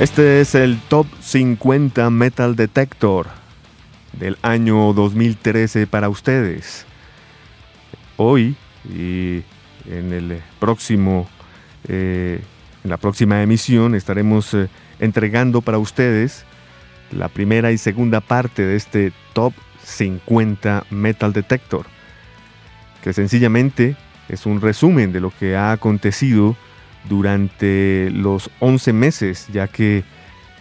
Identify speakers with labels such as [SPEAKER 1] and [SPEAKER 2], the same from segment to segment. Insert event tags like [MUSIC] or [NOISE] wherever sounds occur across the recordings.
[SPEAKER 1] Este es el Top 50 Metal Detector del año 2013 para ustedes. Hoy y en el próximo, eh, en la próxima emisión estaremos eh, entregando para ustedes la primera y segunda parte de este Top 50 Metal Detector, que sencillamente es un resumen de lo que ha acontecido durante los 11 meses, ya que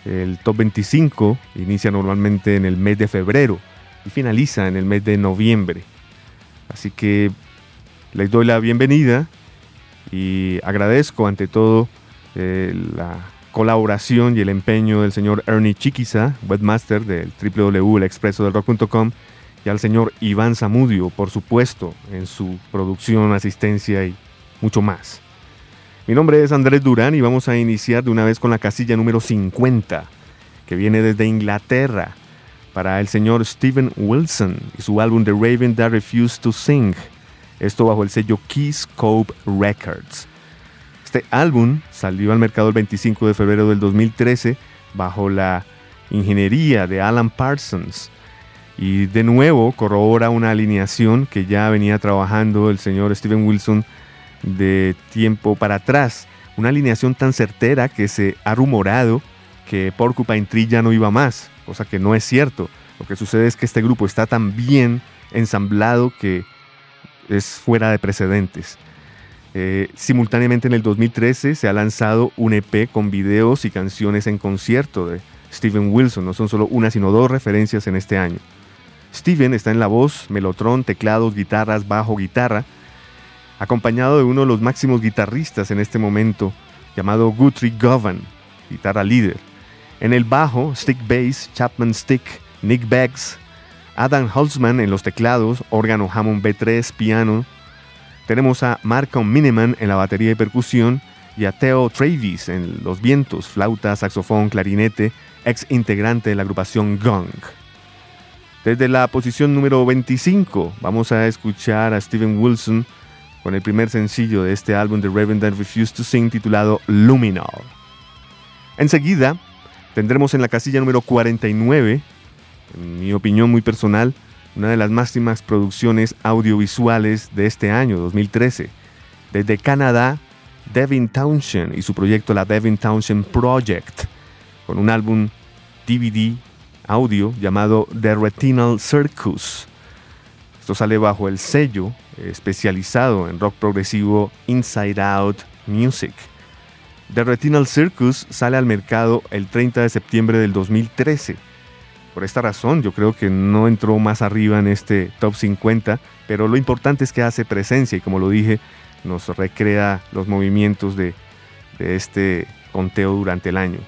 [SPEAKER 1] el top 25 inicia normalmente en el mes de febrero y finaliza en el mes de noviembre. Así que les doy la bienvenida y agradezco ante todo eh, la colaboración y el empeño del señor Ernie Chiquiza, webmaster del www.elexpresodelrock.com y al señor Iván Zamudio, por supuesto, en su producción, asistencia y mucho más. Mi nombre es Andrés Durán y vamos a iniciar de una vez con la casilla número 50, que viene desde Inglaterra, para el señor Steven Wilson y su álbum The Raven That Refused to Sing, esto bajo el sello Keyscope Records. Este álbum salió al mercado el 25 de febrero del 2013 bajo la ingeniería de Alan Parsons y de nuevo corrobora una alineación que ya venía trabajando el señor Steven Wilson de tiempo para atrás. Una alineación tan certera que se ha rumorado que Porcupine Tree ya no iba más, cosa que no es cierto. Lo que sucede es que este grupo está tan bien ensamblado que es fuera de precedentes. Eh, simultáneamente en el 2013 se ha lanzado un EP con videos y canciones en concierto de Steven Wilson. No son solo una, sino dos referencias en este año. Steven está en la voz, melotron, teclados, guitarras, bajo, guitarra acompañado de uno de los máximos guitarristas en este momento, llamado Guthrie Govan, guitarra líder. En el bajo, stick bass, Chapman stick, Nick Beggs, Adam Holzman en los teclados, órgano Hammond B3, piano. Tenemos a Marco Miniman en la batería y percusión y a Theo Travis en los vientos, flauta, saxofón, clarinete, ex integrante de la agrupación Gong. Desde la posición número 25 vamos a escuchar a Steven Wilson con el primer sencillo de este álbum de Raven That Refused to Sing titulado Luminol. Enseguida tendremos en la casilla número 49, en mi opinión muy personal, una de las máximas producciones audiovisuales de este año, 2013. Desde Canadá, Devin Townshend y su proyecto La Devin Townshend Project, con un álbum DVD audio llamado The Retinal Circus. Esto sale bajo el sello especializado en rock progresivo Inside Out Music. The Retinal Circus sale al mercado el 30 de septiembre del 2013. Por esta razón yo creo que no entró más arriba en este top 50, pero lo importante es que hace presencia y como lo dije, nos recrea los movimientos de, de este conteo durante el año.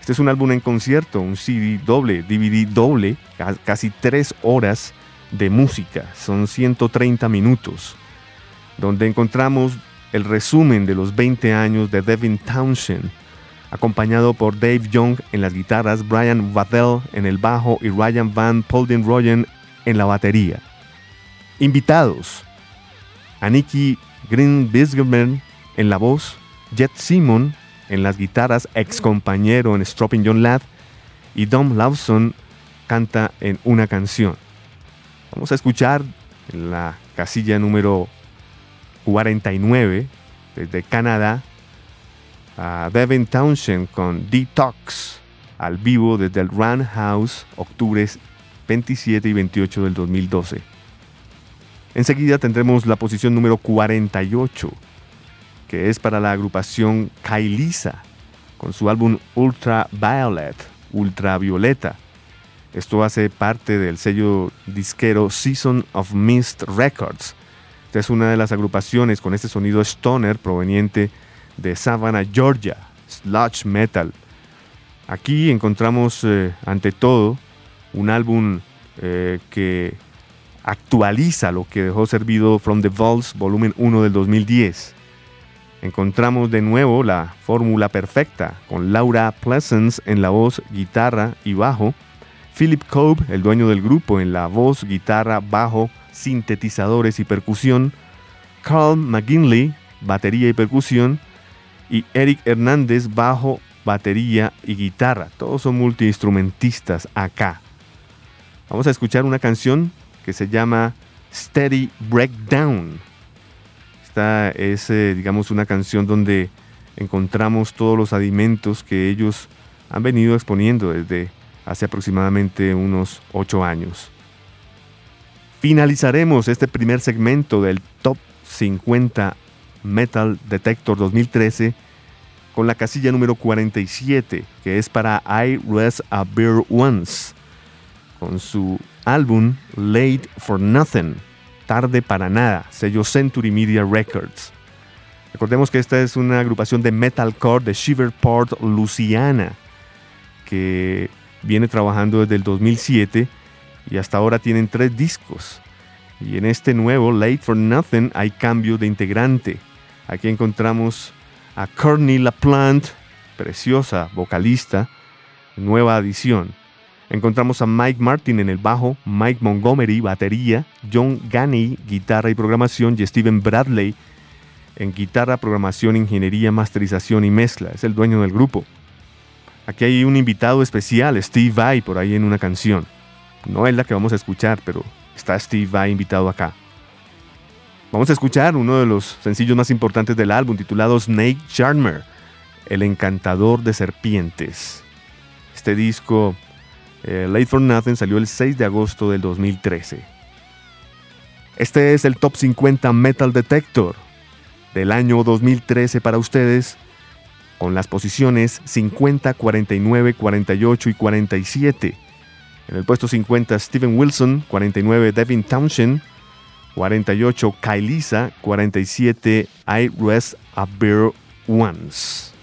[SPEAKER 1] Este es un álbum en concierto, un CD doble, DVD doble, casi tres horas de música, son 130 minutos, donde encontramos el resumen de los 20 años de Devin Townshend, acompañado por Dave Young en las guitarras, Brian Waddell en el bajo y Ryan Van Polden en la batería. Invitados: Aniki Green Bisgerman en la voz, Jet Simon en las guitarras, ex compañero en Stropping John Ladd, y Dom Lawson canta en una canción. Vamos a escuchar en la casilla número 49 desde Canadá a Devin Townshend con Detox al vivo desde el Run House, octubre 27 y 28 del 2012. Enseguida tendremos la posición número 48, que es para la agrupación Kailisa, con su álbum Ultraviolet, Ultravioleta esto hace parte del sello disquero Season of Mist Records. Esta es una de las agrupaciones con este sonido stoner proveniente de Savannah, Georgia, sludge metal. Aquí encontramos eh, ante todo un álbum eh, que actualiza lo que dejó servido From the Vaults volumen 1 del 2010. Encontramos de nuevo la fórmula perfecta con Laura Pleasance en la voz, guitarra y bajo, Philip Cope, el dueño del grupo, en la voz, guitarra, bajo, sintetizadores y percusión, Carl McGinley, batería y percusión, y Eric Hernández, bajo, batería y guitarra. Todos son multiinstrumentistas acá. Vamos a escuchar una canción que se llama Steady Breakdown. Esta es, eh, digamos, una canción donde encontramos todos los adimentos que ellos han venido exponiendo desde hace aproximadamente unos 8 años. Finalizaremos este primer segmento del Top 50 Metal Detector 2013 con la casilla número 47, que es para I Rest a Beer Once, con su álbum Late for Nothing, tarde para nada, sello Century Media Records. Recordemos que esta es una agrupación de metalcore de Shiverport, Louisiana, que viene trabajando desde el 2007 y hasta ahora tienen tres discos. Y en este nuevo, Late for Nothing, hay cambio de integrante. Aquí encontramos a Courtney LaPlante, preciosa vocalista, nueva adición. Encontramos a Mike Martin en el bajo, Mike Montgomery, batería, John Ganney, guitarra y programación, y Steven Bradley en guitarra, programación, ingeniería, masterización y mezcla. Es el dueño del grupo. Aquí hay un invitado especial, Steve Vai, por ahí en una canción. No es la que vamos a escuchar, pero está Steve Vai invitado acá. Vamos a escuchar uno de los sencillos más importantes del álbum, titulado Snake Charmer, El encantador de serpientes. Este disco, eh, Late for Nothing, salió el 6 de agosto del 2013. Este es el Top 50 Metal Detector del año 2013 para ustedes, con las posiciones 50, 49, 48 y 47. En el puesto 50 Steven Wilson, 49 Devin Townshend, 48 Kylisa, 47 I Rest a Bear Once.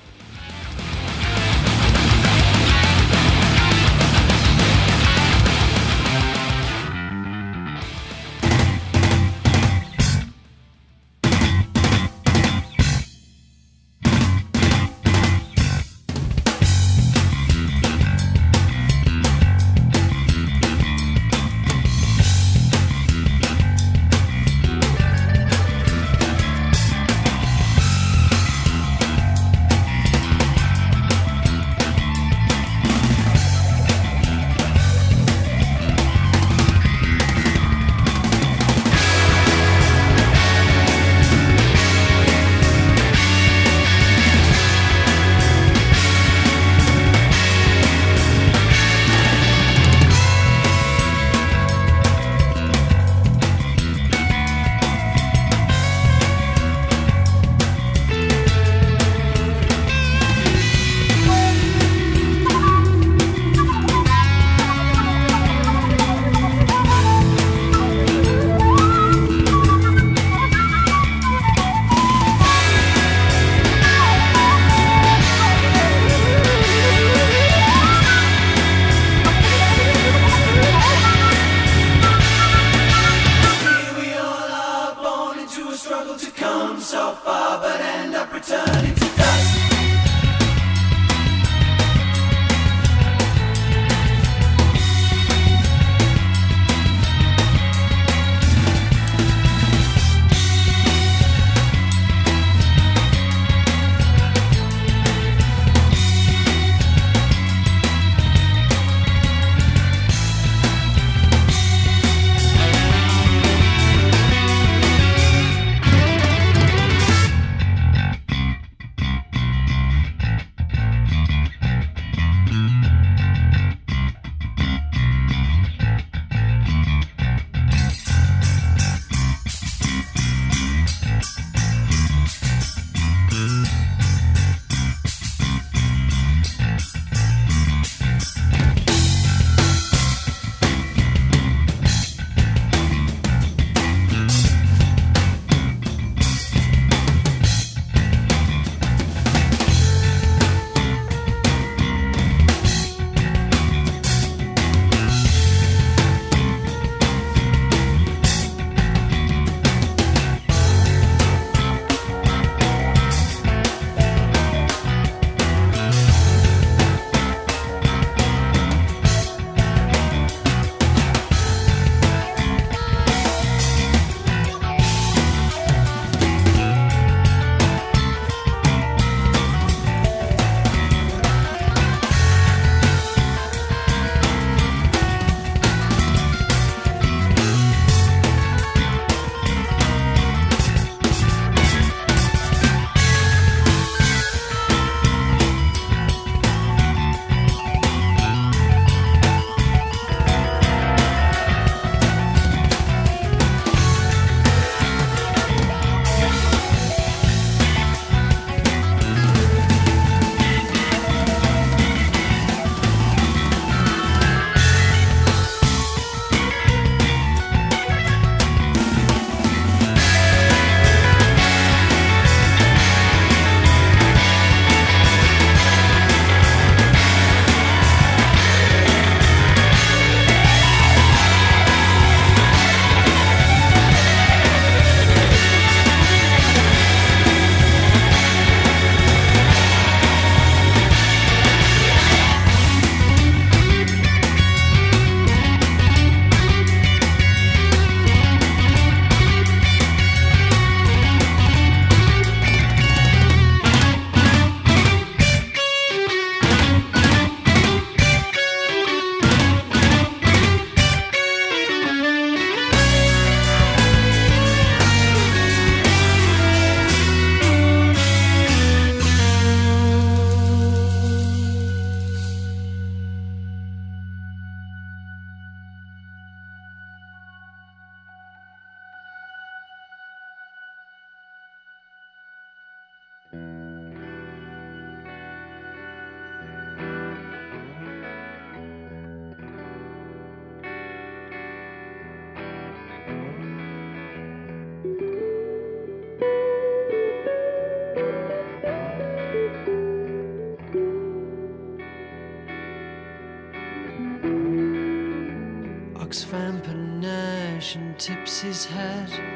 [SPEAKER 2] His
[SPEAKER 3] head.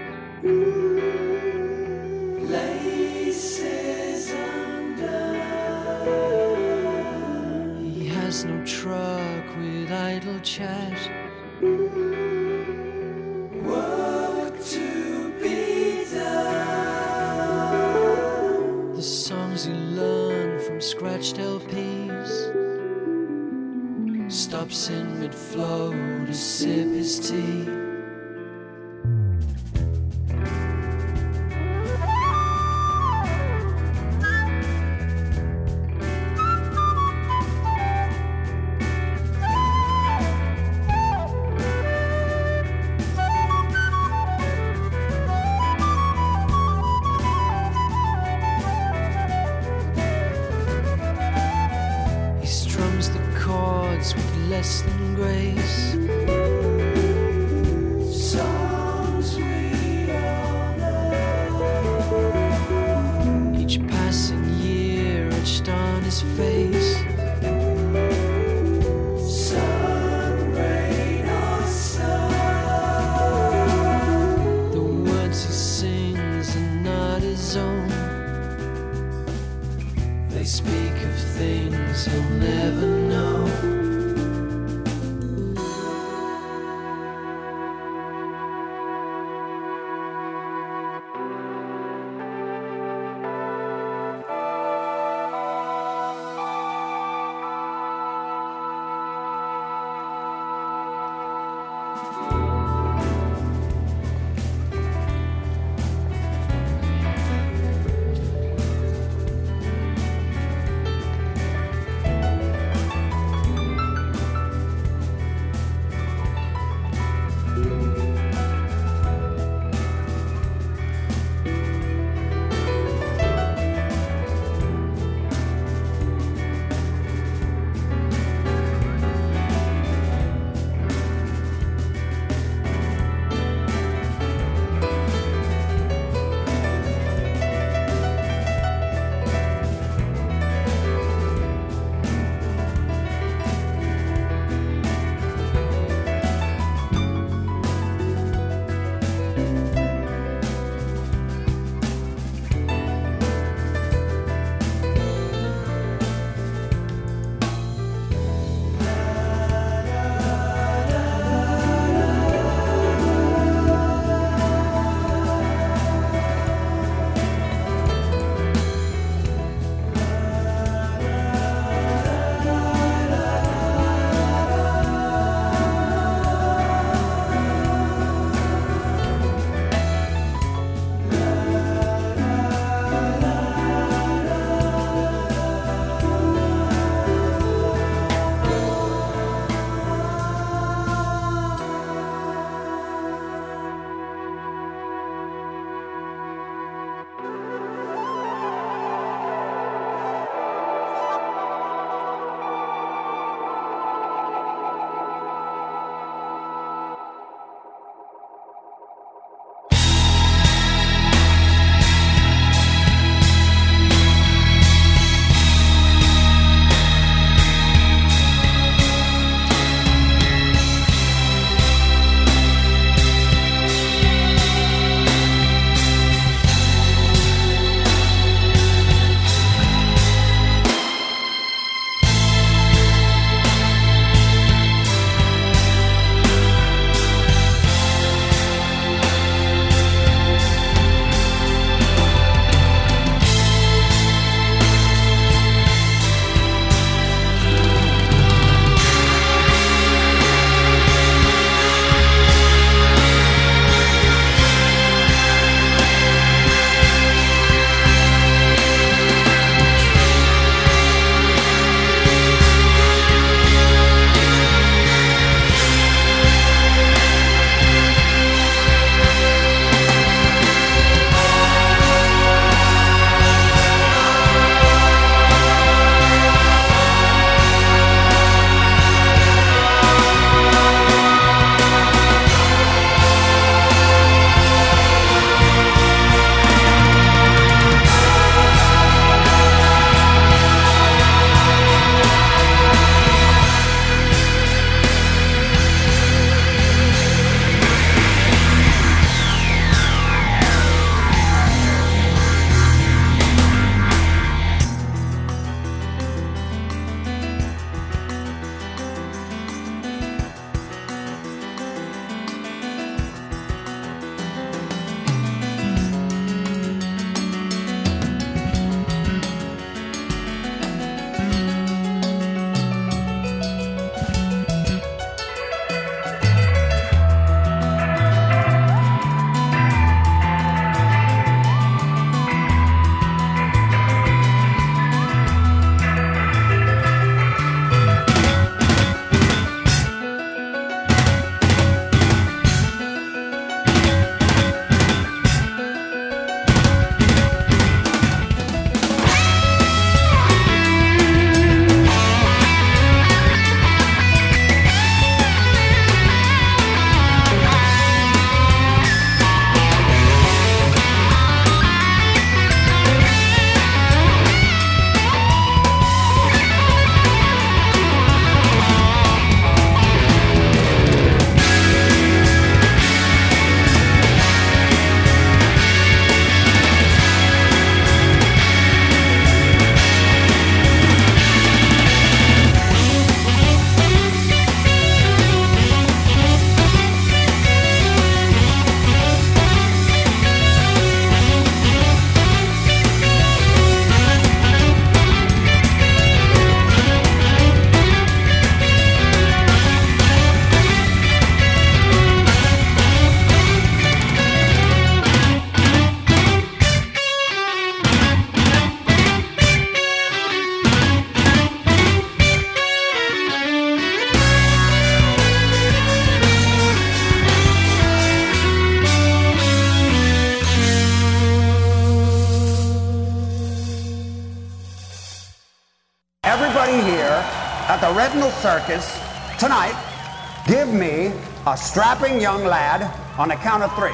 [SPEAKER 3] Strapping young lad on the count of three.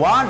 [SPEAKER 3] One,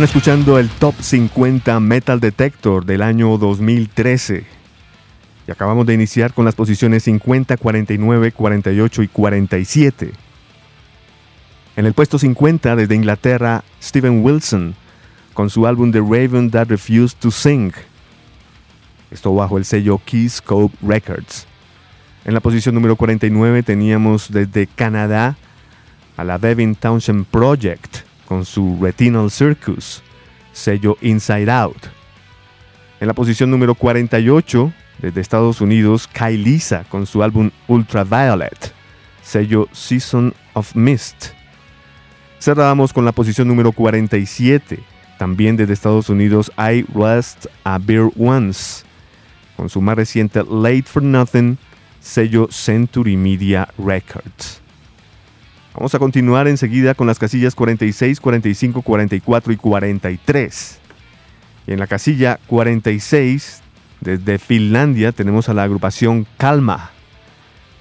[SPEAKER 1] Están escuchando el Top 50 Metal Detector del año 2013. Y acabamos de iniciar con las posiciones 50, 49, 48 y 47. En el puesto 50 desde Inglaterra, Steven Wilson, con su álbum The Raven That Refused to Sing. Esto bajo el sello Keyscope Records. En la posición número 49 teníamos desde Canadá a la Devin Townshend Project con su Retinal Circus, sello Inside Out. En la posición número 48, desde Estados Unidos, Lisa con su álbum Ultraviolet, sello Season of Mist. Cerramos con la posición número 47, también desde Estados Unidos, I Rest a Beer Once, con su más reciente Late for Nothing, sello Century Media Records. Vamos a continuar enseguida con las casillas 46, 45, 44 y 43. Y en la casilla 46, desde Finlandia, tenemos a la agrupación Kalma,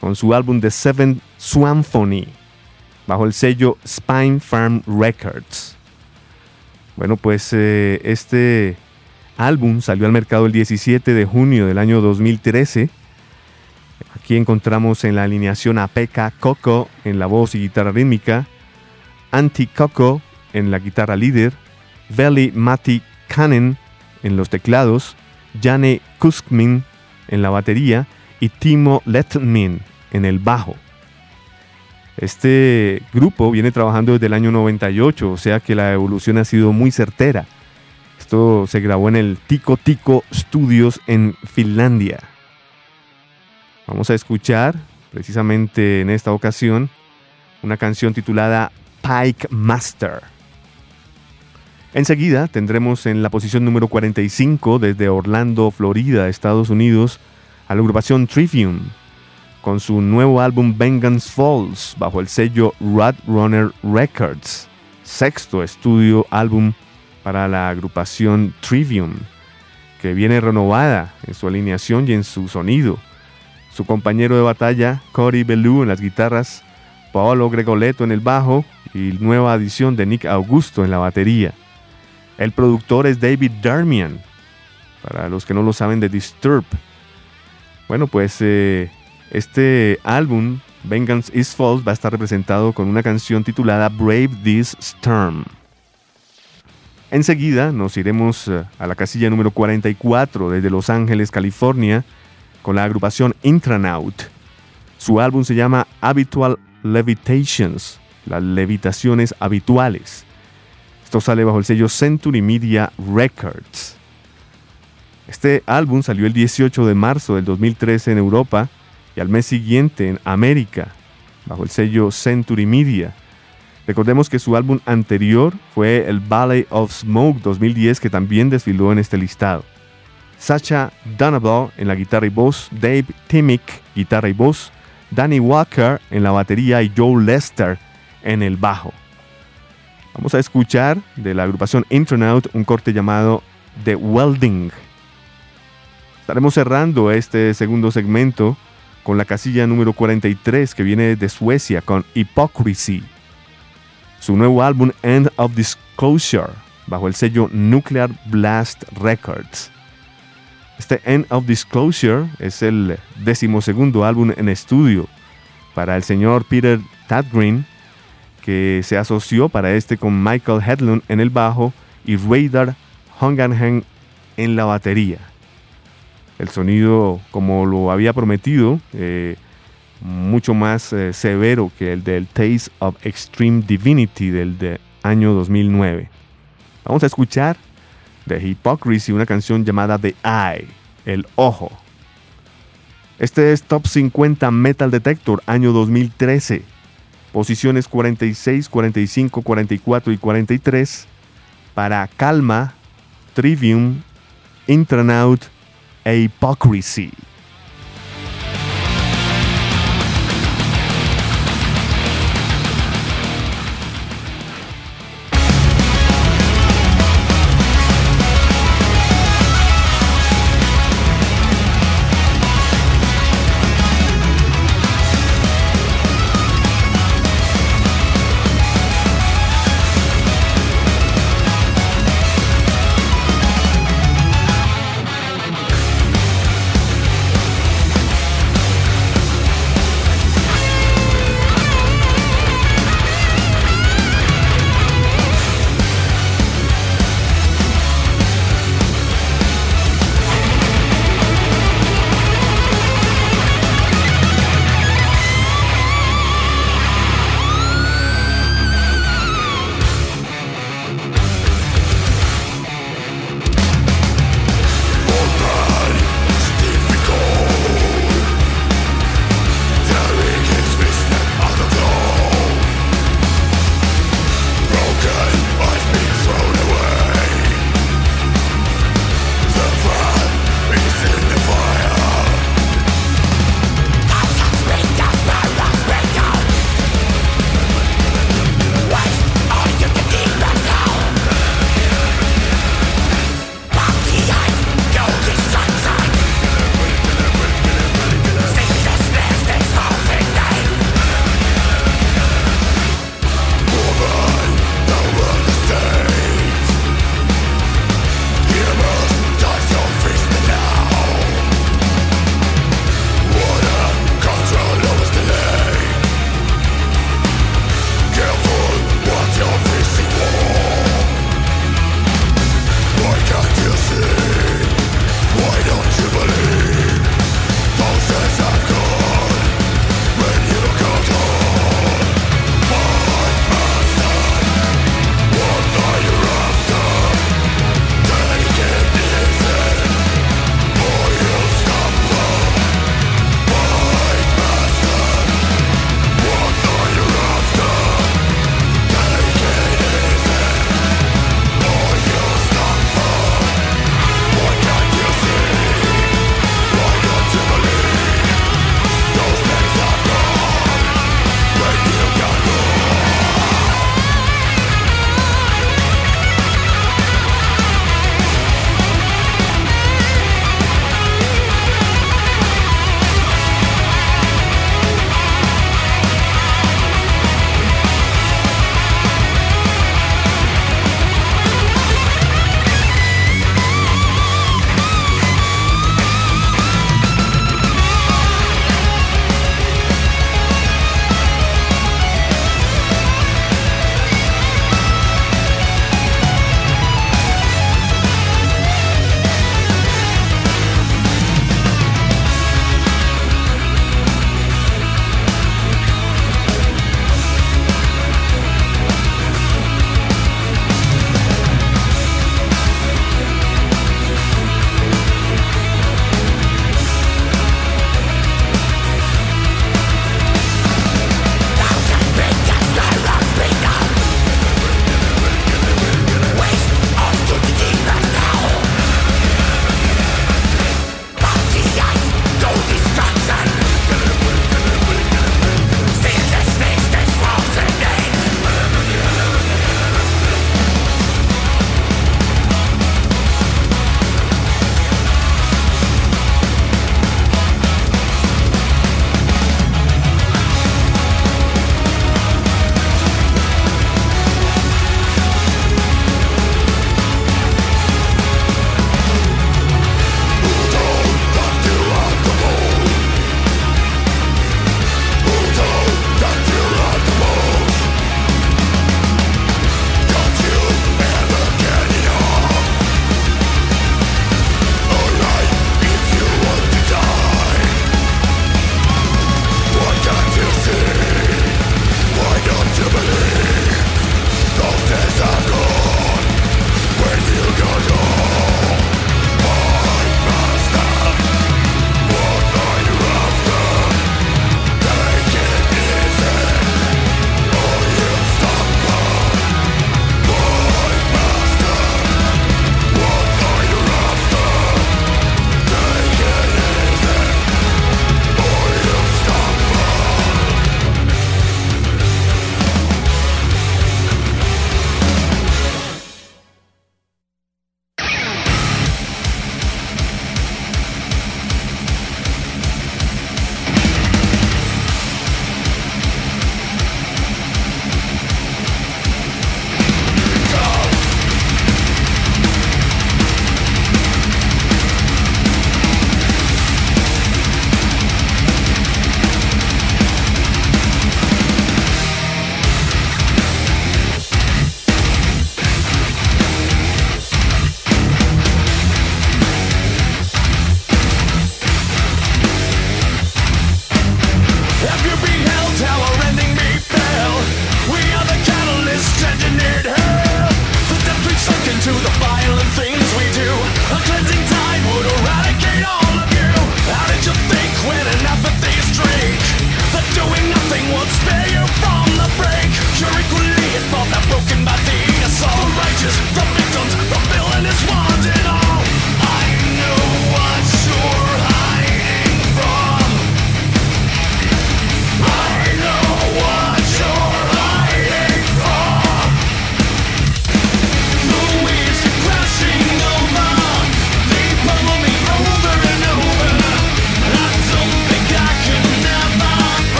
[SPEAKER 1] con su álbum The Seventh Symphony, bajo el sello Spine Farm Records. Bueno, pues eh, este álbum salió al mercado el 17 de junio del año 2013 Aquí encontramos en la alineación a Pekka Coco en la voz y guitarra rítmica, Antti Coco en la guitarra líder, Veli Matti Kanen en los teclados, Jane Kuskmin en la batería y Timo Letmin en el bajo. Este grupo viene trabajando desde el año 98, o sea que la evolución ha sido muy certera. Esto se grabó en el Tico Tico Studios en Finlandia. Vamos a escuchar precisamente en esta ocasión una canción titulada Pike Master. Enseguida tendremos en la posición número 45 desde Orlando, Florida, Estados Unidos, a la agrupación Trivium con su nuevo álbum Vengeance Falls bajo el sello Runner Records, sexto estudio álbum para la agrupación Trivium, que viene renovada en su alineación y en su sonido su compañero de batalla Cory Bellew en las guitarras, Paolo Gregoleto en el bajo y nueva adición de Nick Augusto en la batería. El productor es David Darmian, para los que no lo saben de Disturb. Bueno, pues eh, este álbum, Vengeance is False, va a estar representado con una canción titulada Brave This Storm. Enseguida nos iremos eh, a la casilla número 44 desde Los Ángeles, California, con la agrupación Intranaut. Su álbum se llama Habitual Levitations, las levitaciones habituales. Esto sale bajo el sello Century Media Records. Este álbum salió el 18 de marzo del 2013 en Europa y al mes siguiente en América, bajo el sello Century Media. Recordemos que su álbum anterior fue el Ballet of Smoke 2010 que también desfiló en este listado. Sacha Donovan en la guitarra y voz, Dave Timick, guitarra y voz, Danny Walker en la batería y Joe Lester en el bajo. Vamos a escuchar de la agrupación Intronaut un corte llamado The Welding. Estaremos cerrando este segundo segmento con la casilla número 43 que viene de Suecia con Hypocrisy. Su nuevo álbum End of Disclosure bajo el sello Nuclear Blast Records. Este End of Disclosure es el decimosegundo álbum en estudio para el señor Peter Tadgreen, que se asoció para este con Michael Hedlund en el bajo y Radar Hunganhen en la batería. El sonido, como lo había prometido, eh, mucho más eh, severo que el del Taste of Extreme Divinity del de año 2009. Vamos a escuchar de Hypocrisy, una canción llamada The Eye, el ojo. Este es Top 50 Metal Detector, año 2013. Posiciones 46, 45, 44 y 43 para Calma, Trivium, Intranaut e Hypocrisy.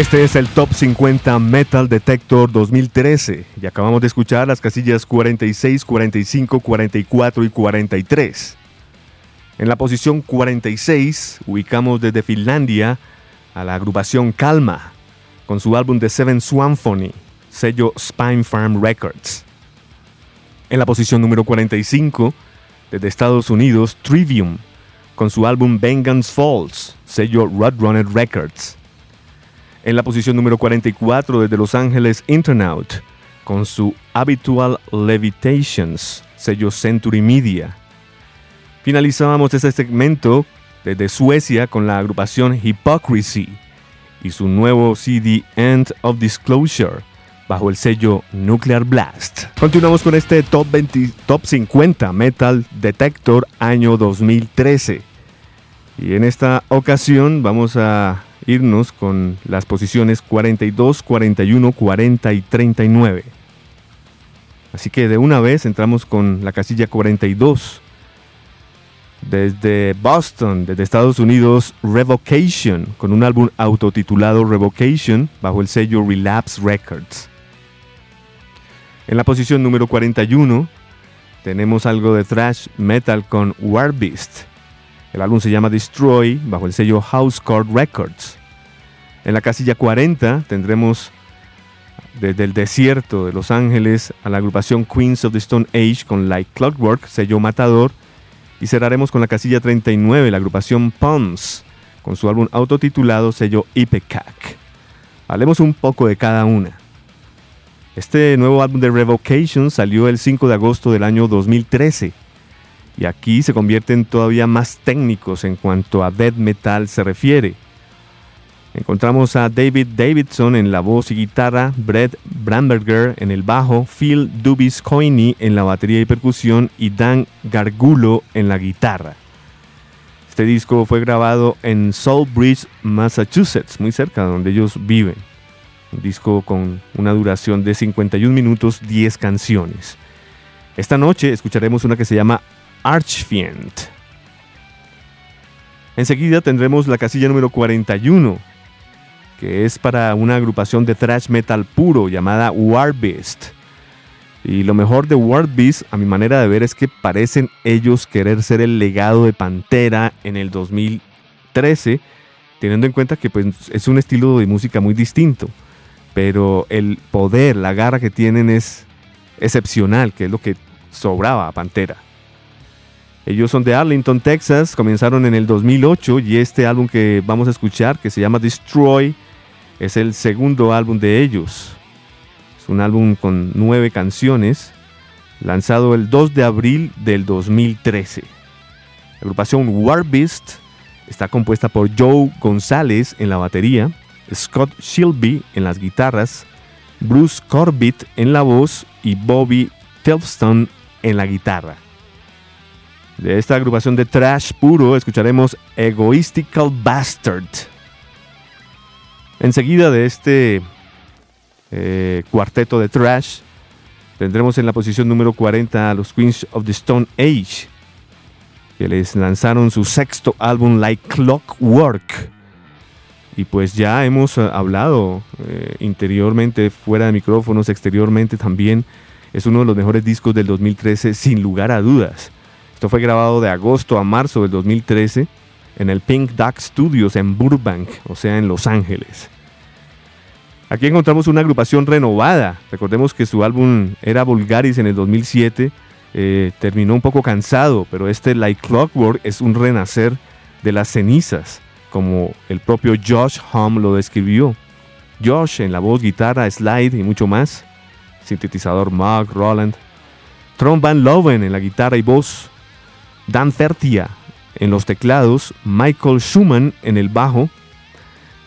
[SPEAKER 1] Este es el Top 50 Metal Detector 2013 y acabamos de escuchar las casillas 46, 45, 44 y 43. En la posición 46 ubicamos desde Finlandia a la agrupación Calma con su álbum The Seven Symphony, sello Spine Farm Records. En la posición número 45, desde Estados Unidos, Trivium, con su álbum Vengeance Falls, sello Roadrunner Records. En la posición número 44, desde Los Ángeles, Internaut, con su Habitual Levitations, sello Century Media. Finalizábamos este segmento desde Suecia con la agrupación Hypocrisy y su nuevo CD End of Disclosure bajo el sello Nuclear Blast. Continuamos con este Top, 20, top 50 Metal Detector año 2013. Y en esta ocasión vamos a irnos con las posiciones 42, 41, 40 y 39. Así que de una vez entramos con la casilla 42 desde Boston, desde Estados Unidos, Revocation, con un álbum autotitulado Revocation bajo el sello Relapse Records. En la posición número 41 tenemos algo de thrash metal con War Beast. El álbum se llama Destroy bajo el sello House Records. En la casilla 40 tendremos desde el desierto de Los Ángeles a la agrupación Queens of the Stone Age con Like Clockwork, sello Matador, y cerraremos con la casilla 39, la agrupación Pons, con su álbum autotitulado sello Ipecac. Hablemos un poco de cada una. Este nuevo álbum de Revocation salió el 5 de agosto del año 2013 y aquí se convierten todavía más técnicos en cuanto a death metal se refiere. Encontramos a David Davidson en la voz y guitarra, Brett Bramberger en el bajo, Phil Dubis-Coiney en la batería y percusión y Dan Gargulo en la guitarra. Este disco fue grabado en Bridge, Massachusetts, muy cerca de donde ellos viven. Un disco con una duración de 51 minutos, 10 canciones. Esta noche escucharemos una que se llama Archfiend. Enseguida tendremos la casilla número 41, que es para una agrupación de thrash metal puro llamada Warbeast. Y lo mejor de Warbeast, a mi manera de ver, es que parecen ellos querer ser el legado de Pantera en el 2013, teniendo en cuenta que pues, es un estilo de música muy distinto. Pero el poder, la garra que tienen es excepcional, que es lo que sobraba a Pantera. Ellos son de Arlington, Texas, comenzaron en el 2008 y este álbum que vamos a escuchar, que se llama Destroy, es el segundo álbum de ellos. Es un álbum con nueve canciones, lanzado el 2 de abril del 2013. La agrupación Warbeast está compuesta por Joe González en la batería, Scott Shilby en las guitarras, Bruce Corbett en la voz y Bobby Telfston en la guitarra. De esta agrupación de trash puro escucharemos Egoistical Bastard. Enseguida de este eh, cuarteto de trash, tendremos en la posición número 40 a los Queens of the Stone Age, que les lanzaron su sexto álbum Like Clockwork. Y pues ya hemos eh, hablado eh, interiormente, fuera de micrófonos, exteriormente también. Es uno de los mejores discos del 2013, sin lugar a dudas. Esto fue grabado de agosto a marzo del 2013 en el Pink Duck Studios en Burbank, o sea, en Los Ángeles. Aquí encontramos una agrupación renovada. Recordemos que su álbum era Vulgaris en el 2007. Eh, terminó un poco cansado, pero este Like Clockwork es un renacer de las cenizas, como el propio Josh Hum lo describió. Josh en la voz, guitarra, slide y mucho más. Sintetizador Mark Roland. Tron Van Loven en la guitarra y voz. Dan Fertia en los teclados, Michael Schumann en el bajo.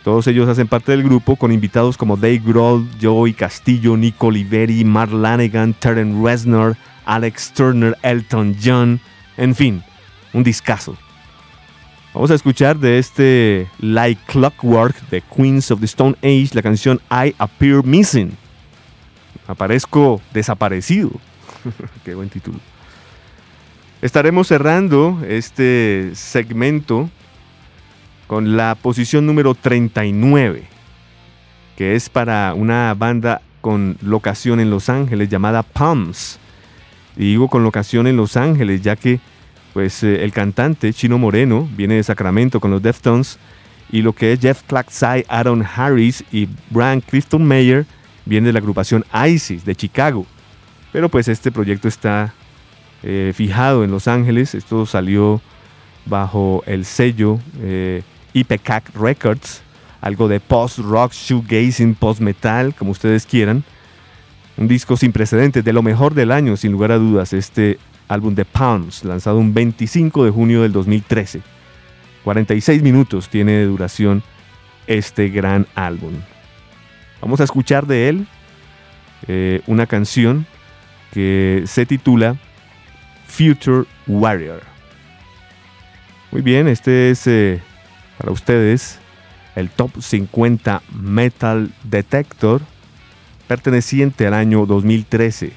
[SPEAKER 1] Todos ellos hacen parte del grupo con invitados como Dave Grohl, Joey Castillo, Nico Oliveri, Mark Lanegan, Terence Reznor, Alex Turner, Elton John, en fin, un discazo. Vamos a escuchar de este Like Clockwork de Queens of the Stone Age la canción I Appear Missing. Aparezco desaparecido. [LAUGHS] Qué buen título. Estaremos cerrando este segmento con la posición número 39, que es para una banda con locación en Los Ángeles llamada Palms. Y digo con locación en Los Ángeles, ya que pues, eh, el cantante Chino Moreno viene de Sacramento con los Deftones Y lo que es Jeff Clackside, Aaron Harris y Brian Clifton Mayer viene de la agrupación ISIS de Chicago. Pero pues este proyecto está eh, fijado en Los Ángeles. Esto salió bajo el sello eh, Records, algo de post-rock, shoegazing, post-metal, como ustedes quieran. Un disco sin precedentes, de lo mejor del año, sin lugar a dudas, este álbum de Palms, lanzado un 25 de junio del 2013. 46 minutos tiene de duración este gran álbum. Vamos a escuchar de él eh, una canción que se titula Future Warrior. Muy bien, este es eh, para ustedes el Top 50 Metal Detector perteneciente al año 2013.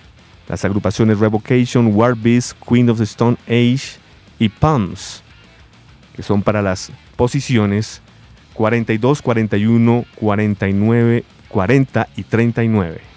[SPEAKER 1] Las agrupaciones Revocation, Warbeast, Queen of the Stone Age y Palms, que son para las posiciones 42, 41, 49, 40 y 39.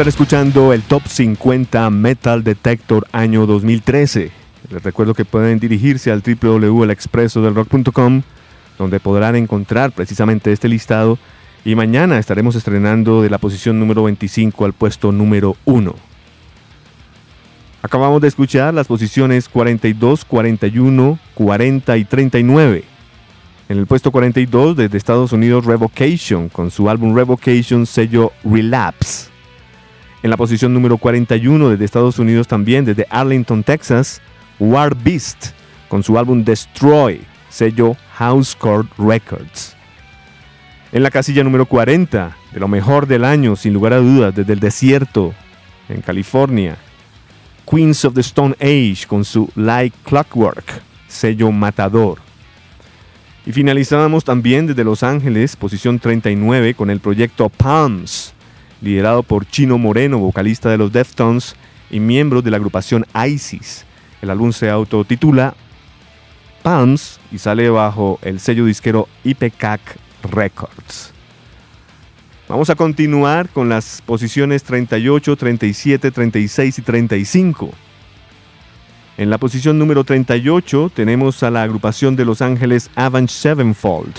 [SPEAKER 1] Están escuchando el Top 50 Metal Detector año 2013. Les recuerdo que pueden dirigirse al www.elexpresodelrock.com donde podrán encontrar precisamente este listado y mañana estaremos estrenando de la posición número 25 al puesto número 1. Acabamos de escuchar las posiciones 42, 41, 40 y 39. En el puesto 42 desde Estados Unidos Revocation con su álbum Revocation sello Relapse. En la posición número 41 desde Estados Unidos también, desde Arlington, Texas, War Beast, con su álbum Destroy, sello House Court Records. En la casilla número 40, de lo mejor del año, sin lugar a dudas, desde el desierto, en California, Queens of the Stone Age, con su Like Clockwork, sello Matador. Y finalizábamos también desde Los Ángeles, posición 39, con el proyecto Palms, liderado por Chino Moreno, vocalista de los Deftones y miembro de la agrupación ISIS. El álbum se autotitula Palms y sale bajo el sello disquero IPCAC Records. Vamos a continuar con las posiciones 38, 37, 36 y 35. En la posición número 38 tenemos a la agrupación de Los Ángeles Avenged Sevenfold,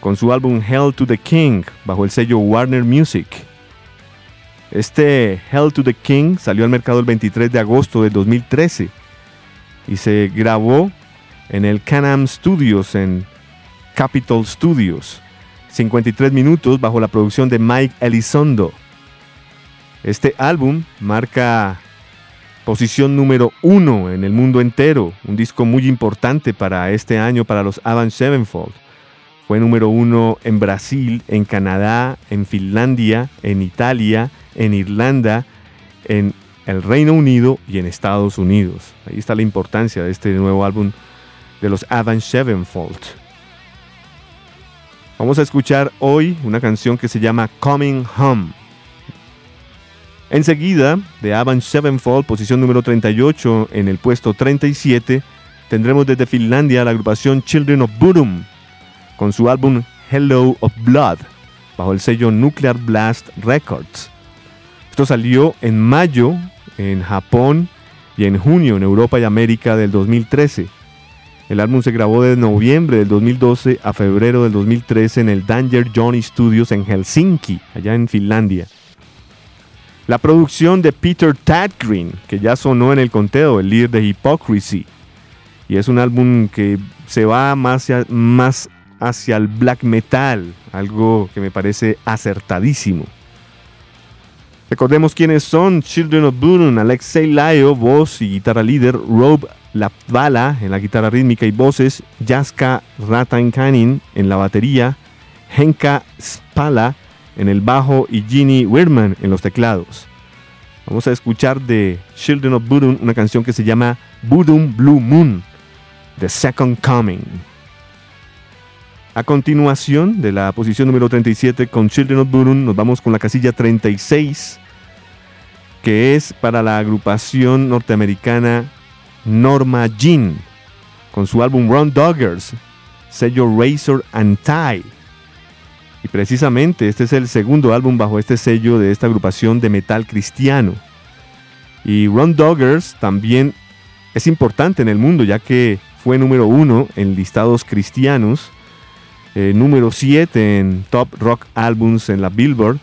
[SPEAKER 1] con su álbum Hell to the King, bajo el sello Warner Music. Este Hell to the King salió al mercado el 23 de agosto del 2013 y se grabó en el Canam Studios en Capitol Studios. 53 minutos bajo la producción de Mike Elizondo. Este álbum marca posición número uno en el mundo entero, un disco muy importante para este año para los Avenged Sevenfold. Fue número uno en Brasil, en Canadá, en Finlandia, en Italia, en Irlanda, en el Reino Unido y en Estados Unidos. Ahí está la importancia de este nuevo álbum de los Avenged Sevenfold. Vamos a escuchar hoy una canción que se llama Coming Home. Enseguida, de Avenged Sevenfold, posición número 38, en el puesto 37, tendremos desde Finlandia la agrupación Children of Bodom, con su álbum Hello of Blood, bajo el sello Nuclear Blast Records. Esto salió en mayo en Japón y en junio en Europa y América del 2013. El álbum se grabó de noviembre del 2012 a febrero del 2013 en el Danger Johnny Studios en Helsinki, allá en Finlandia. La producción de Peter Tadgreen, que ya sonó en el conteo, el líder de Hypocrisy. Y es un álbum que se va más más hacia el black metal, algo que me parece acertadísimo. Recordemos quiénes son Children of Bodom, Alexei Laio, voz y guitarra líder, Rob Lapvala en la guitarra rítmica y voces, Jaska Ratankanin en la batería, Henka Spala en el bajo y Ginny Weirman en los teclados. Vamos a escuchar de Children of Bodom una canción que se llama Bodom Blue Moon, The Second Coming. A continuación de la posición número 37 con Children of Bodom nos vamos con la casilla 36 que es para la agrupación norteamericana Norma Jean, con su álbum Run Doggers, sello Razor and Tie. Y precisamente este es el segundo álbum bajo este sello de esta agrupación de metal cristiano. Y Run Doggers también es importante en el mundo ya que fue número uno en listados cristianos, eh, número 7 en Top Rock Albums en la Billboard,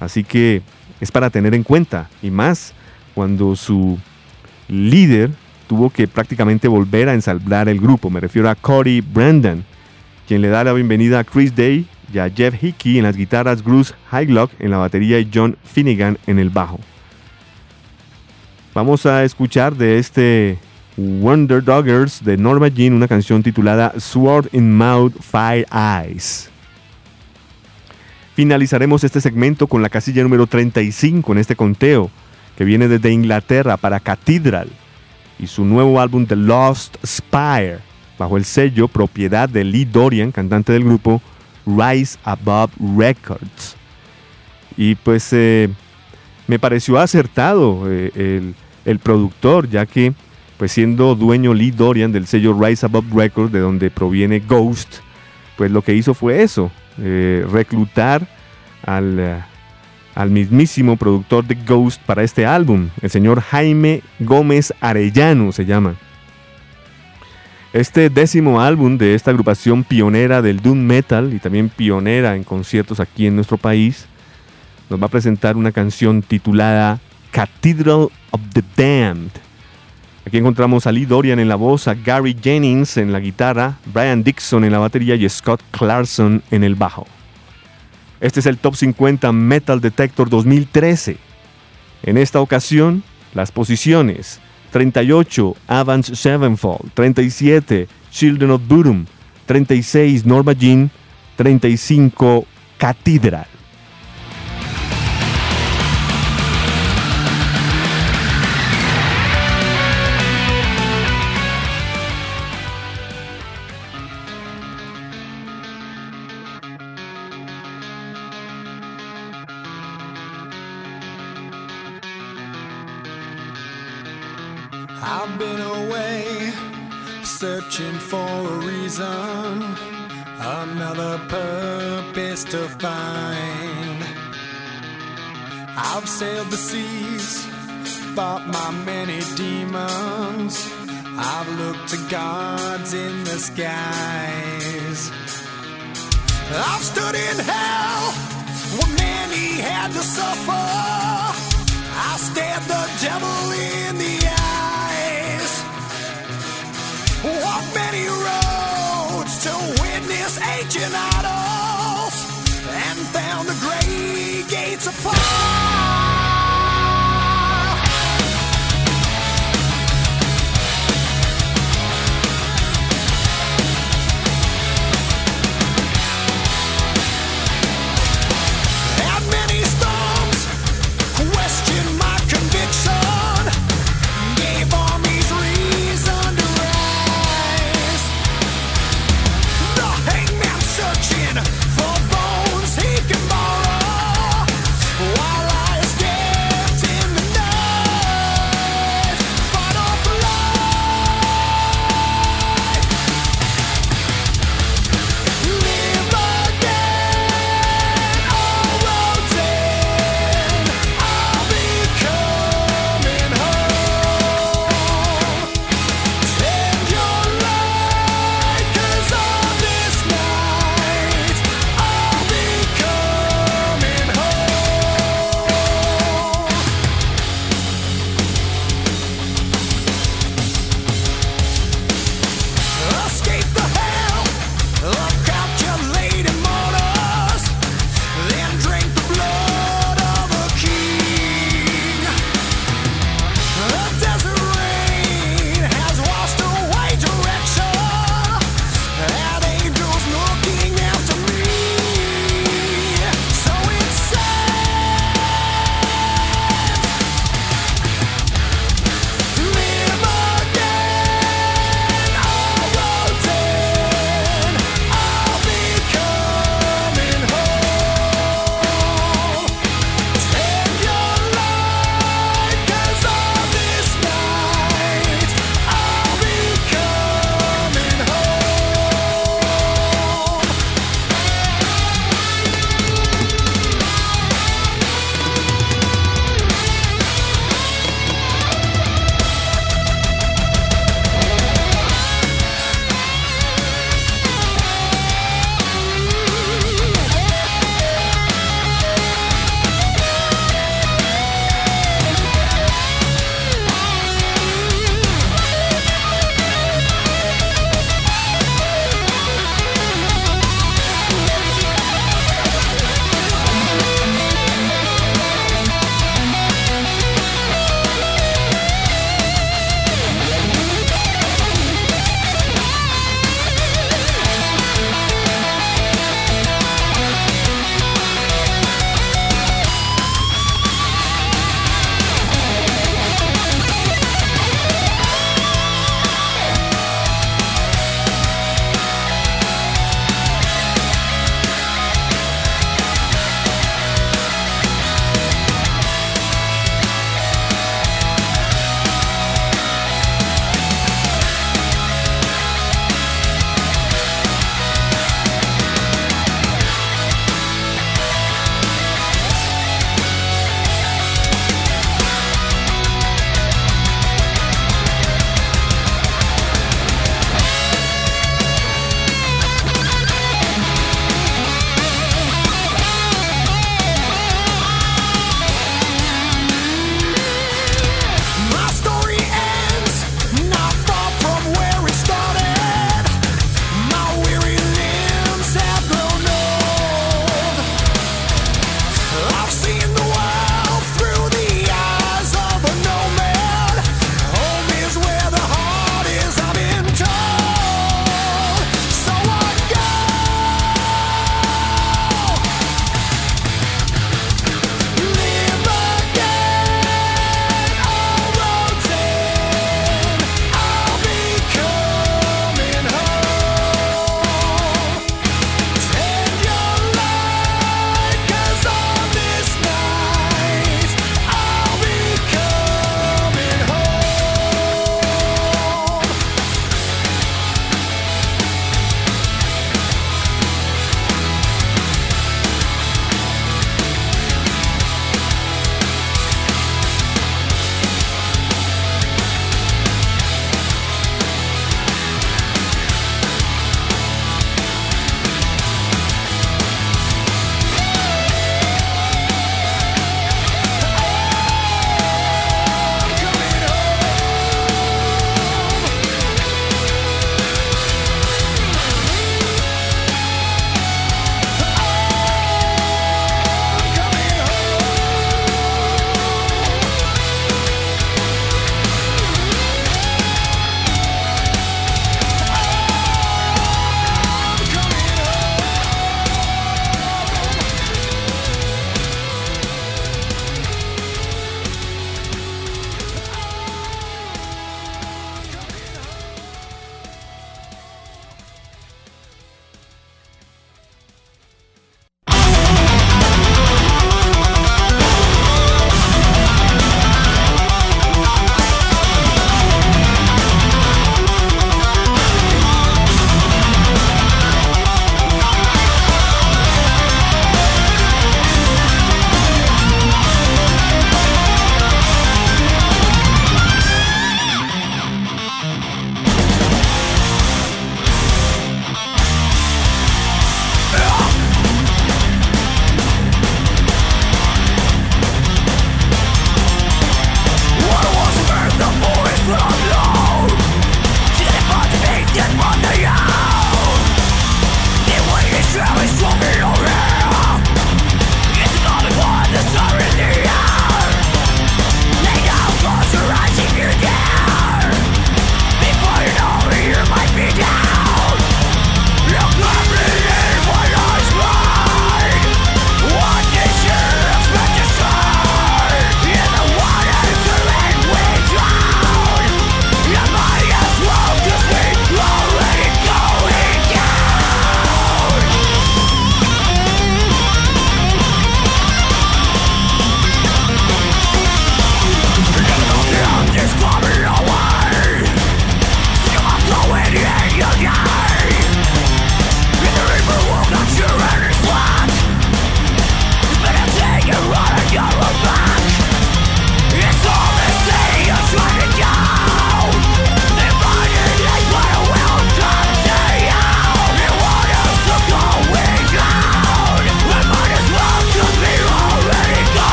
[SPEAKER 1] así que es para tener en cuenta y más cuando su líder tuvo que prácticamente volver a ensamblar el grupo. Me refiero a Cody Brandon, quien le da la bienvenida a Chris Day y a Jeff Hickey en las guitarras, Bruce Highlock en la batería y John Finnegan en el bajo. Vamos a escuchar de este Wonder Doggers de Norma Jean una canción titulada Sword in Mouth Fire Eyes. Finalizaremos este segmento con la casilla número 35 en este conteo, que viene desde Inglaterra para Cathedral y su nuevo álbum The Lost Spire, bajo el sello propiedad de Lee Dorian, cantante del grupo Rise Above Records. Y pues eh, me pareció acertado eh, el, el, productor, ya que pues siendo dueño Lee Dorian del sello Rise Above Records, de donde proviene Ghost, pues lo que hizo fue eso, eh, reclutar al, al mismísimo productor de Ghost para este álbum, el señor Jaime Gómez Arellano se llama. Este décimo álbum de esta agrupación pionera del doom metal y también pionera en conciertos aquí en nuestro país, nos va a presentar una canción titulada Cathedral of the Damned. Aquí encontramos a Lee Dorian en la voz, a Gary Jennings en la guitarra, Brian Dixon en la batería y Scott Clarkson en el bajo. Este es el Top 50 Metal Detector 2013. En esta ocasión, las posiciones 38 Avance Sevenfold, 37 Children of Bodom, 36 Norma Jean, 35 Cathedral.
[SPEAKER 4] For a reason, another purpose to find. I've sailed the seas, fought my many demons. I've looked to gods in the skies. I've stood in hell where many had to suffer. I stared the devil
[SPEAKER 5] fall.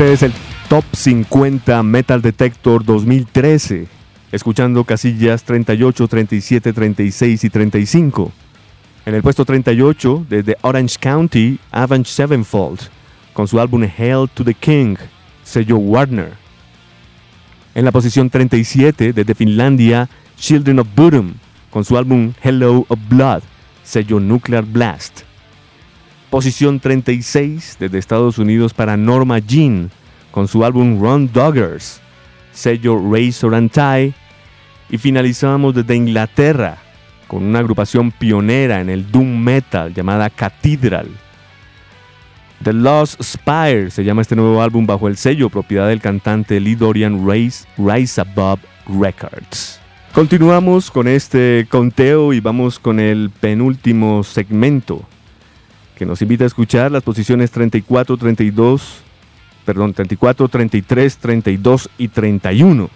[SPEAKER 1] Este es el Top 50 Metal Detector 2013, escuchando casillas 38, 37, 36 y 35. En el puesto 38, desde Orange County, Avenged Sevenfold, con su álbum Hail to the King, sello Warner. En la posición 37, desde Finlandia, Children of Bodom, con su álbum Hello of Blood, sello Nuclear Blast. Posición 36 desde Estados Unidos para Norma Jean con su álbum Run Doggers, sello Razor and Tie. Y finalizamos desde Inglaterra con una agrupación pionera en el Doom Metal llamada Cathedral. The Lost Spire se llama este nuevo álbum bajo el sello propiedad del cantante Lee Dorian Rise, Rise Above Records. Continuamos con este conteo y vamos con el penúltimo segmento que nos invita a escuchar las posiciones 34, 32, perdón, 34, 33, 32 y 31.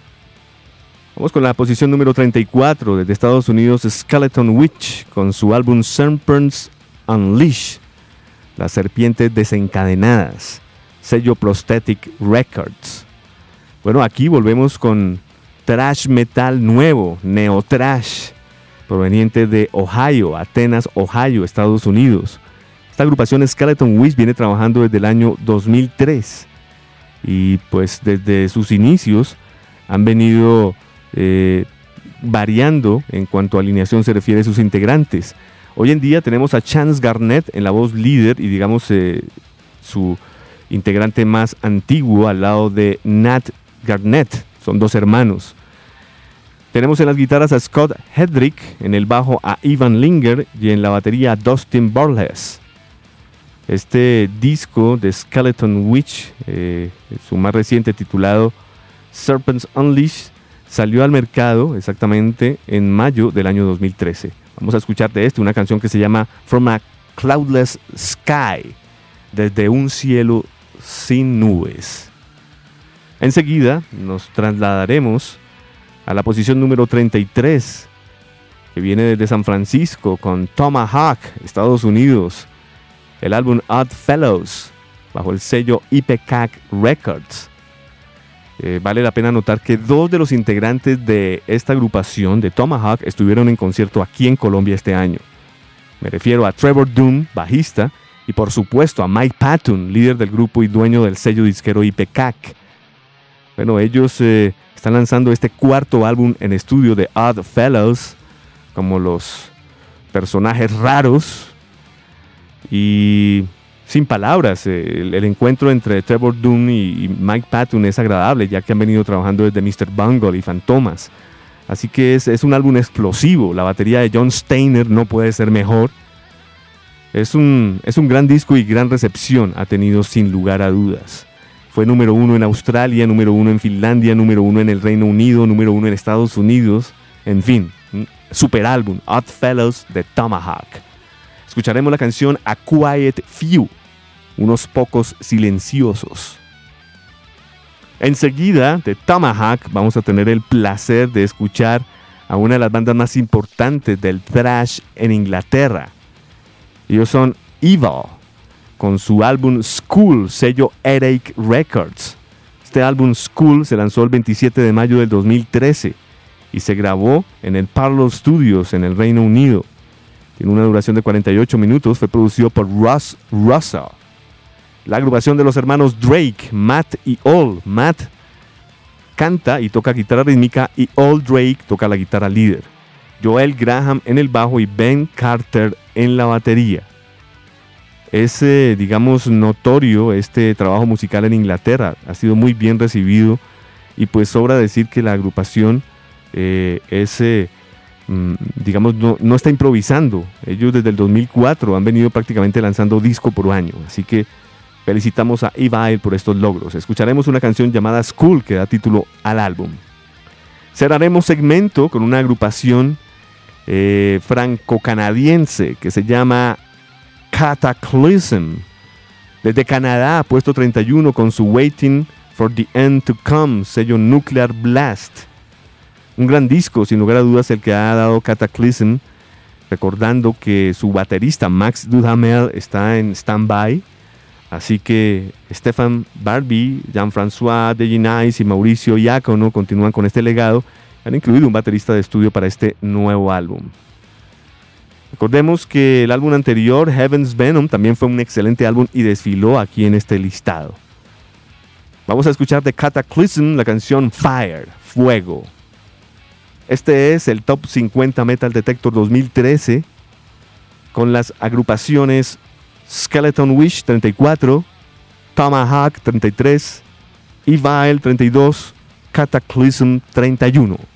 [SPEAKER 1] Vamos con la posición número 34 desde Estados Unidos, Skeleton Witch, con su álbum Serpents Unleashed, las serpientes desencadenadas, sello Prosthetic Records. Bueno, aquí volvemos con trash metal nuevo, neo trash, proveniente de Ohio, Atenas, Ohio, Estados Unidos. Esta agrupación Skeleton Wish viene trabajando desde el año 2003 y pues desde sus inicios han venido eh, variando en cuanto a alineación se refiere a sus integrantes. Hoy en día tenemos a Chance Garnett en la voz líder y digamos eh, su integrante más antiguo al lado de Nat Garnett, son dos hermanos. Tenemos en las guitarras a Scott Hedrick, en el bajo a Ivan Linger y en la batería a Dustin Burles. Este disco de Skeleton Witch, eh, su más reciente titulado Serpents Unleashed, salió al mercado exactamente en mayo del año 2013. Vamos a escuchar de este una canción que se llama From a Cloudless Sky, desde un cielo sin nubes. Enseguida nos trasladaremos a la posición número 33, que viene desde San Francisco con Tomahawk, Estados Unidos el álbum Odd Fellows bajo el sello IPCAC Records. Eh, vale la pena notar que dos de los integrantes de esta agrupación de Tomahawk estuvieron en concierto aquí en Colombia este año. Me refiero a Trevor Doom, bajista, y por supuesto a Mike Patton, líder del grupo y dueño del sello disquero IPCAC. Bueno, ellos eh, están lanzando este cuarto álbum en estudio de Odd Fellows, como los personajes raros. Y sin palabras, eh, el, encuentro entre Trevor Dunn y, Mike Patton es agradable, ya que han venido trabajando desde Mr. Bungle y Fantomas. Así que es, es, un álbum explosivo. La batería de John Steiner no puede ser mejor. Es un, es un gran disco y gran recepción ha tenido sin lugar a dudas. Fue número uno en Australia, número uno en Finlandia, número uno en el Reino Unido, número uno en Estados Unidos. En fin, super álbum, Odd Fellows de Tomahawk. Escucharemos la canción A Quiet Few, unos pocos silenciosos. Enseguida, de Tomahawk, vamos a tener el placer de escuchar a una de las bandas más importantes del thrash en Inglaterra. Ellos son Evil, con su álbum School, sello Headache Records. Este álbum School se lanzó el 27 de mayo del 2013 y se grabó en el Parlour Studios en el Reino Unido. Tiene una duración de 48 minutos, fue producido por Russ Russell. La agrupación de los hermanos Drake, Matt y All. Matt canta y toca guitarra rítmica y All Drake toca la guitarra líder. Joel Graham en el bajo y Ben Carter en la batería. Es, eh, digamos, notorio este trabajo musical en Inglaterra. Ha sido muy bien recibido y pues sobra decir que la agrupación eh, es, eh, digamos, no, no, está improvisando. Ellos desde el 2004 han venido prácticamente lanzando disco por año. Así que Felicitamos a Evil por estos logros. Escucharemos una canción llamada School que da título al álbum. Cerraremos segmento con una agrupación eh, franco-canadiense que se llama Cataclysm. Desde Canadá, puesto 31 con su Waiting for the End to Come, sello Nuclear Blast. Un gran disco, sin lugar a dudas, el que ha dado Cataclysm, recordando que su baterista Max Dudamel está en stand-by Así que Stefan Barbie, Jean-François Deginais y Mauricio Iacono continúan con este legado. Han incluido un baterista de estudio para este nuevo álbum. Recordemos que el álbum anterior, Heaven's Venom, también fue un excelente álbum y desfiló aquí en este listado. Vamos a escuchar de Cataclysm la canción Fire, Fuego. Este es el Top 50 Metal Detector 2013 con las agrupaciones Skeleton Wish 34, Tomahawk 33, Evil 32, Cataclysm 31.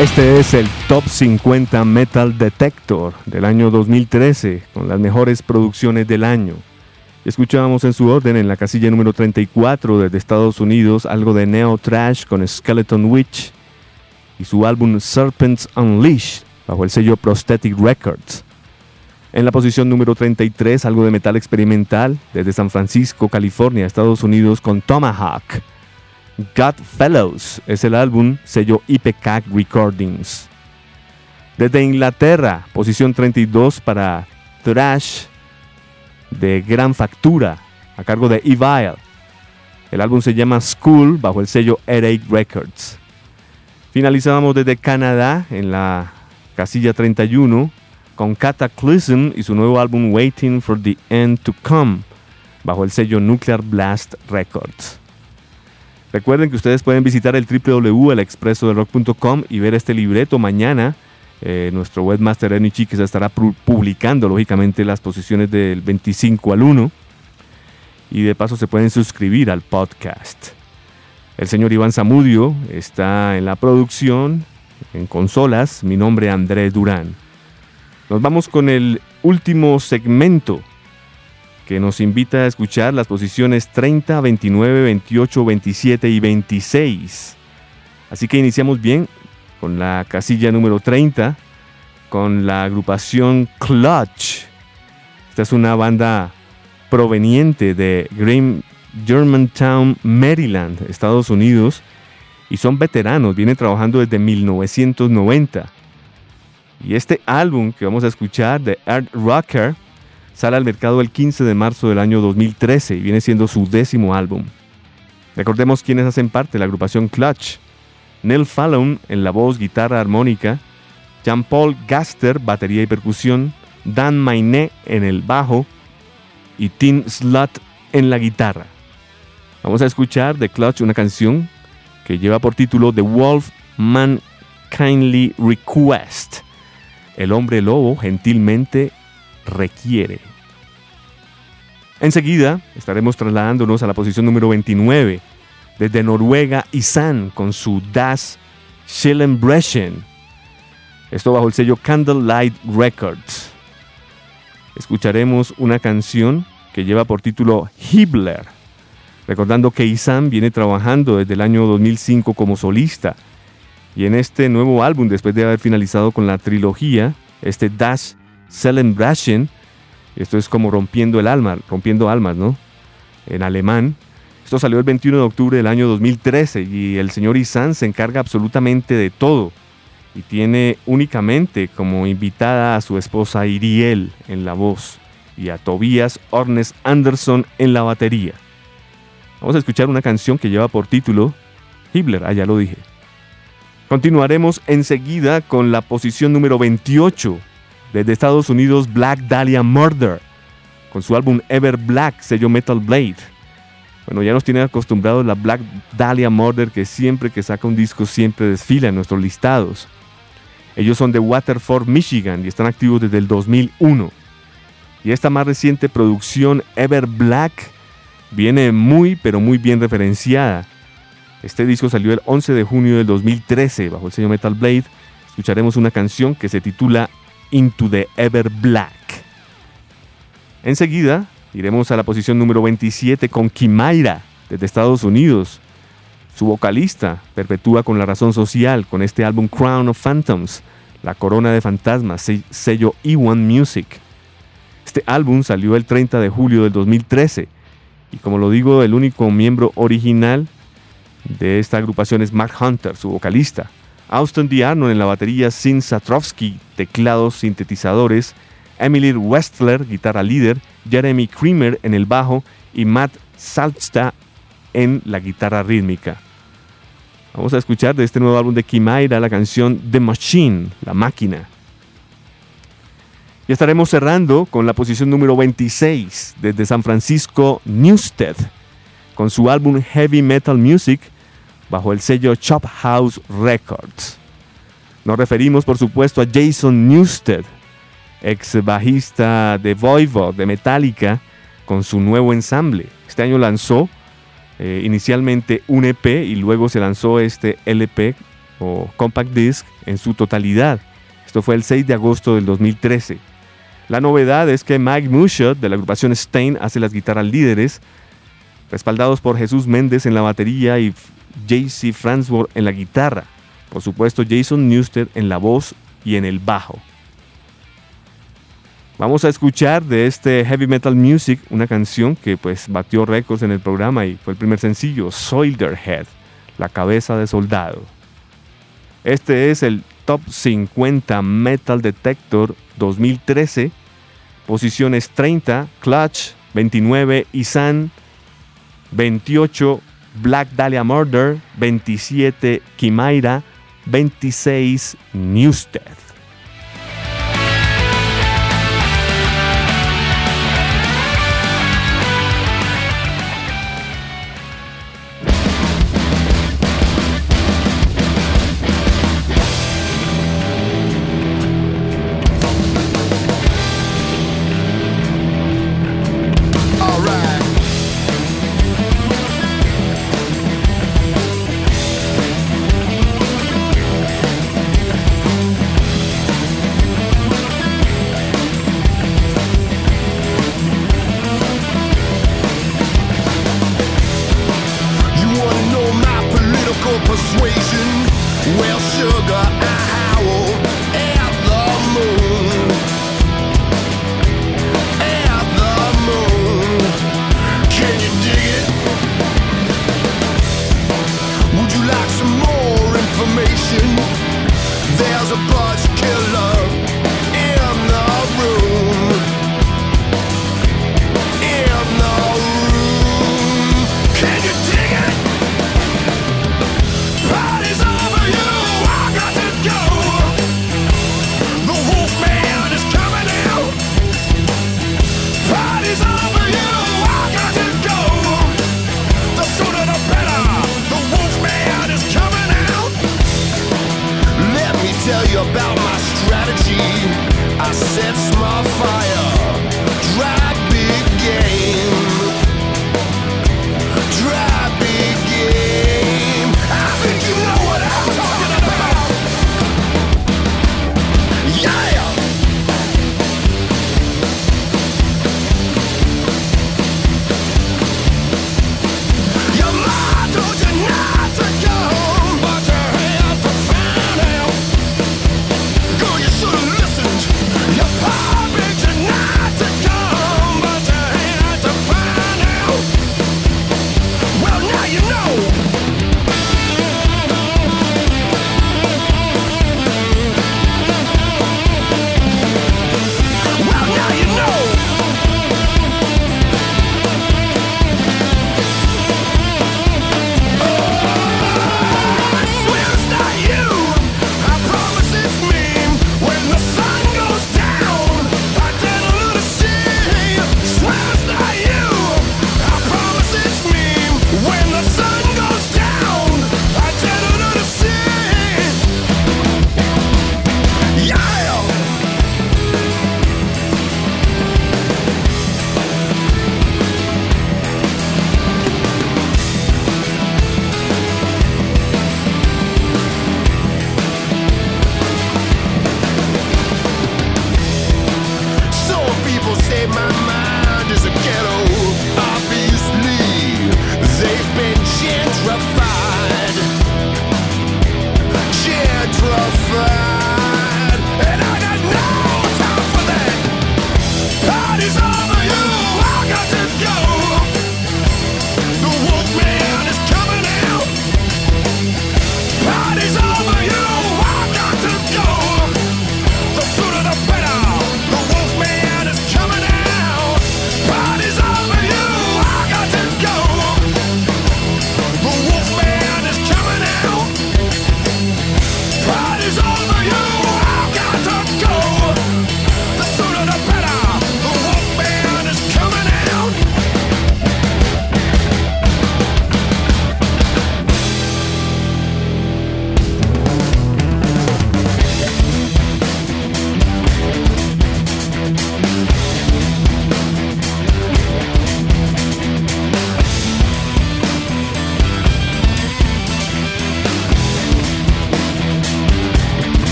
[SPEAKER 1] Este es el Top 50 Metal Detector del año 2013, con las mejores producciones del año. Escuchábamos en su orden en la casilla número 34 desde Estados Unidos algo de Neo Trash con Skeleton Witch y su álbum Serpents Unleashed bajo el sello Prosthetic Records. En la posición número 33 algo de metal experimental desde San Francisco, California, Estados Unidos con Tomahawk. God Fellows es el álbum sello IPCAC Recordings. Desde Inglaterra, posición 32 para Thrash de gran factura a cargo de Evil. El álbum se llama School bajo el sello Headache Records. Finalizábamos desde Canadá en la casilla 31 con Cataclysm y su nuevo álbum Waiting for the End to Come bajo el sello Nuclear Blast Records. Recuerden que ustedes pueden visitar el www.elexpresodelrock.com y ver este libreto mañana. Eh, nuestro webmaster Ernie Chiques estará publicando, lógicamente, las posiciones del 25 al 1. Y de paso se pueden suscribir al podcast. El señor Iván Zamudio está en la producción, en consolas. Mi nombre es Andrés Durán. Nos vamos con el último segmento que nos invita a escuchar las posiciones 30, 29, 28, 27 y 26. Así que iniciamos bien con la casilla número 30, con la agrupación Clutch. Esta es una banda proveniente de Green Germantown, Maryland, Estados Unidos, y son veteranos, vienen trabajando desde 1990. Y este álbum que vamos a escuchar de Art Rocker Sale al mercado el 15 de marzo del año 2013 y viene siendo su décimo álbum. Recordemos quiénes hacen parte de la agrupación Clutch. Neil Fallon en la voz, guitarra, armónica, Jean-Paul Gaster, batería y percusión, Dan Mainé en el bajo y Tim Slut en la guitarra. Vamos a escuchar de Clutch una canción que lleva por título The Wolf Man Kindly Request. El hombre lobo gentilmente requiere. Enseguida estaremos trasladándonos a la posición número 29 desde Noruega Isan con su Das Schillenbrechen. Esto bajo el sello Candlelight Records. Escucharemos una canción que lleva por título Hibbler, recordando que Isan viene trabajando desde el año 2005 como solista y en este nuevo álbum, después de haber finalizado con la trilogía, este Das Cellenbrechen, esto es como rompiendo el alma, rompiendo almas, ¿no? En alemán. Esto salió el 21 de octubre del año 2013 y el señor Isan se encarga absolutamente de todo y tiene únicamente como invitada a su esposa Iriel en la voz y a Tobias Ornes Anderson en la batería. Vamos a escuchar una canción que lleva por título Hitler, ah, ya lo dije. Continuaremos enseguida con la posición número 28 desde Estados Unidos Black Dahlia Murder, con su álbum Ever Black, sello Metal Blade. Bueno, ya nos tienen acostumbrados la Black Dahlia Murder que siempre que saca un disco siempre desfila en nuestros listados. Ellos son de Waterford, Michigan y están activos desde el 2001. Y esta más reciente producción, Ever Black, viene muy pero muy bien referenciada. Este disco salió el 11 de junio del 2013 bajo el sello Metal Blade. Escucharemos una canción que se titula Into the Ever Black. Enseguida iremos a la posición número 27 con Kimaira desde Estados Unidos. Su vocalista perpetúa con la razón social con este álbum Crown of Phantoms, la corona de fantasmas, sello E1 Music. Este álbum salió el 30 de julio del 2013 y como lo digo, el único miembro original de esta agrupación es Mark Hunter, su vocalista. Austin D. Arnold en la batería, Sin Satrovsky, teclados, sintetizadores, Emily Westler, guitarra líder, Jeremy Creamer en el bajo y Matt Saltsta en la guitarra rítmica. Vamos a escuchar de este nuevo álbum de Kimaira la canción The Machine, la máquina. Y estaremos cerrando con la posición número 26 desde San Francisco, Newstead, con su álbum Heavy Metal Music bajo el sello Chop House Records. Nos referimos, por supuesto, a Jason Newsted, ex bajista de Voivod, de Metallica, con su nuevo ensamble. Este año lanzó eh, inicialmente un EP y luego se lanzó este LP o compact disc en su totalidad. Esto fue el 6 de agosto del 2013. La novedad es que Mike Mushot de la agrupación Stain hace las guitarras líderes, respaldados por Jesús Méndez en la batería y JC Fransworth en la guitarra. Por supuesto, Jason Newsted en la voz y en el bajo. Vamos a escuchar de este Heavy Metal Music una canción que pues batió récords en el programa y fue el primer sencillo, Soldier Head, la cabeza de soldado. Este es el Top 50 Metal Detector 2013, posiciones 30, Clutch 29, Isan 28, Black Dahlia Murder 27, Kimaira 26, Newstead.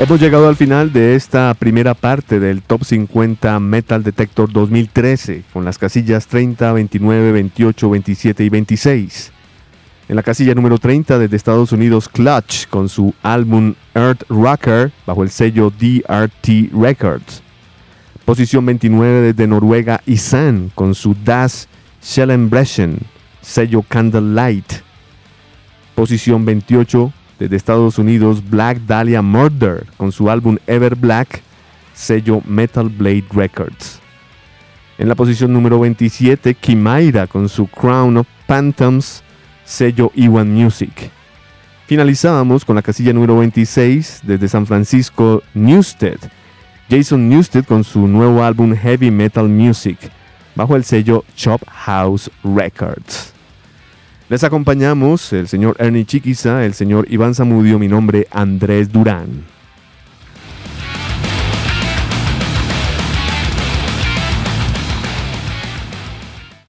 [SPEAKER 1] Hemos llegado al final de esta primera parte del Top 50 Metal Detector 2013, con las casillas 30, 29, 28, 27 y 26. En la casilla número 30 desde Estados Unidos, Clutch, con su álbum Earth Rocker, bajo el sello DRT Records. Posición 29 desde Noruega, Isan, con su Das Schellenbrechen, sello Candlelight. Posición 28 desde Estados Unidos, Black Dahlia Murder, con su álbum Ever Black, sello Metal Blade Records. En la posición número 27, Kimaira con su Crown of Phantoms, sello Iwan Music. Finalizábamos con la casilla número 26 desde San Francisco, Newsted. Jason Newsted con su nuevo álbum Heavy Metal Music, bajo el sello Chop House Records. Les acompañamos el señor Ernie Chiquiza, el señor Iván Zamudio, mi nombre Andrés Durán.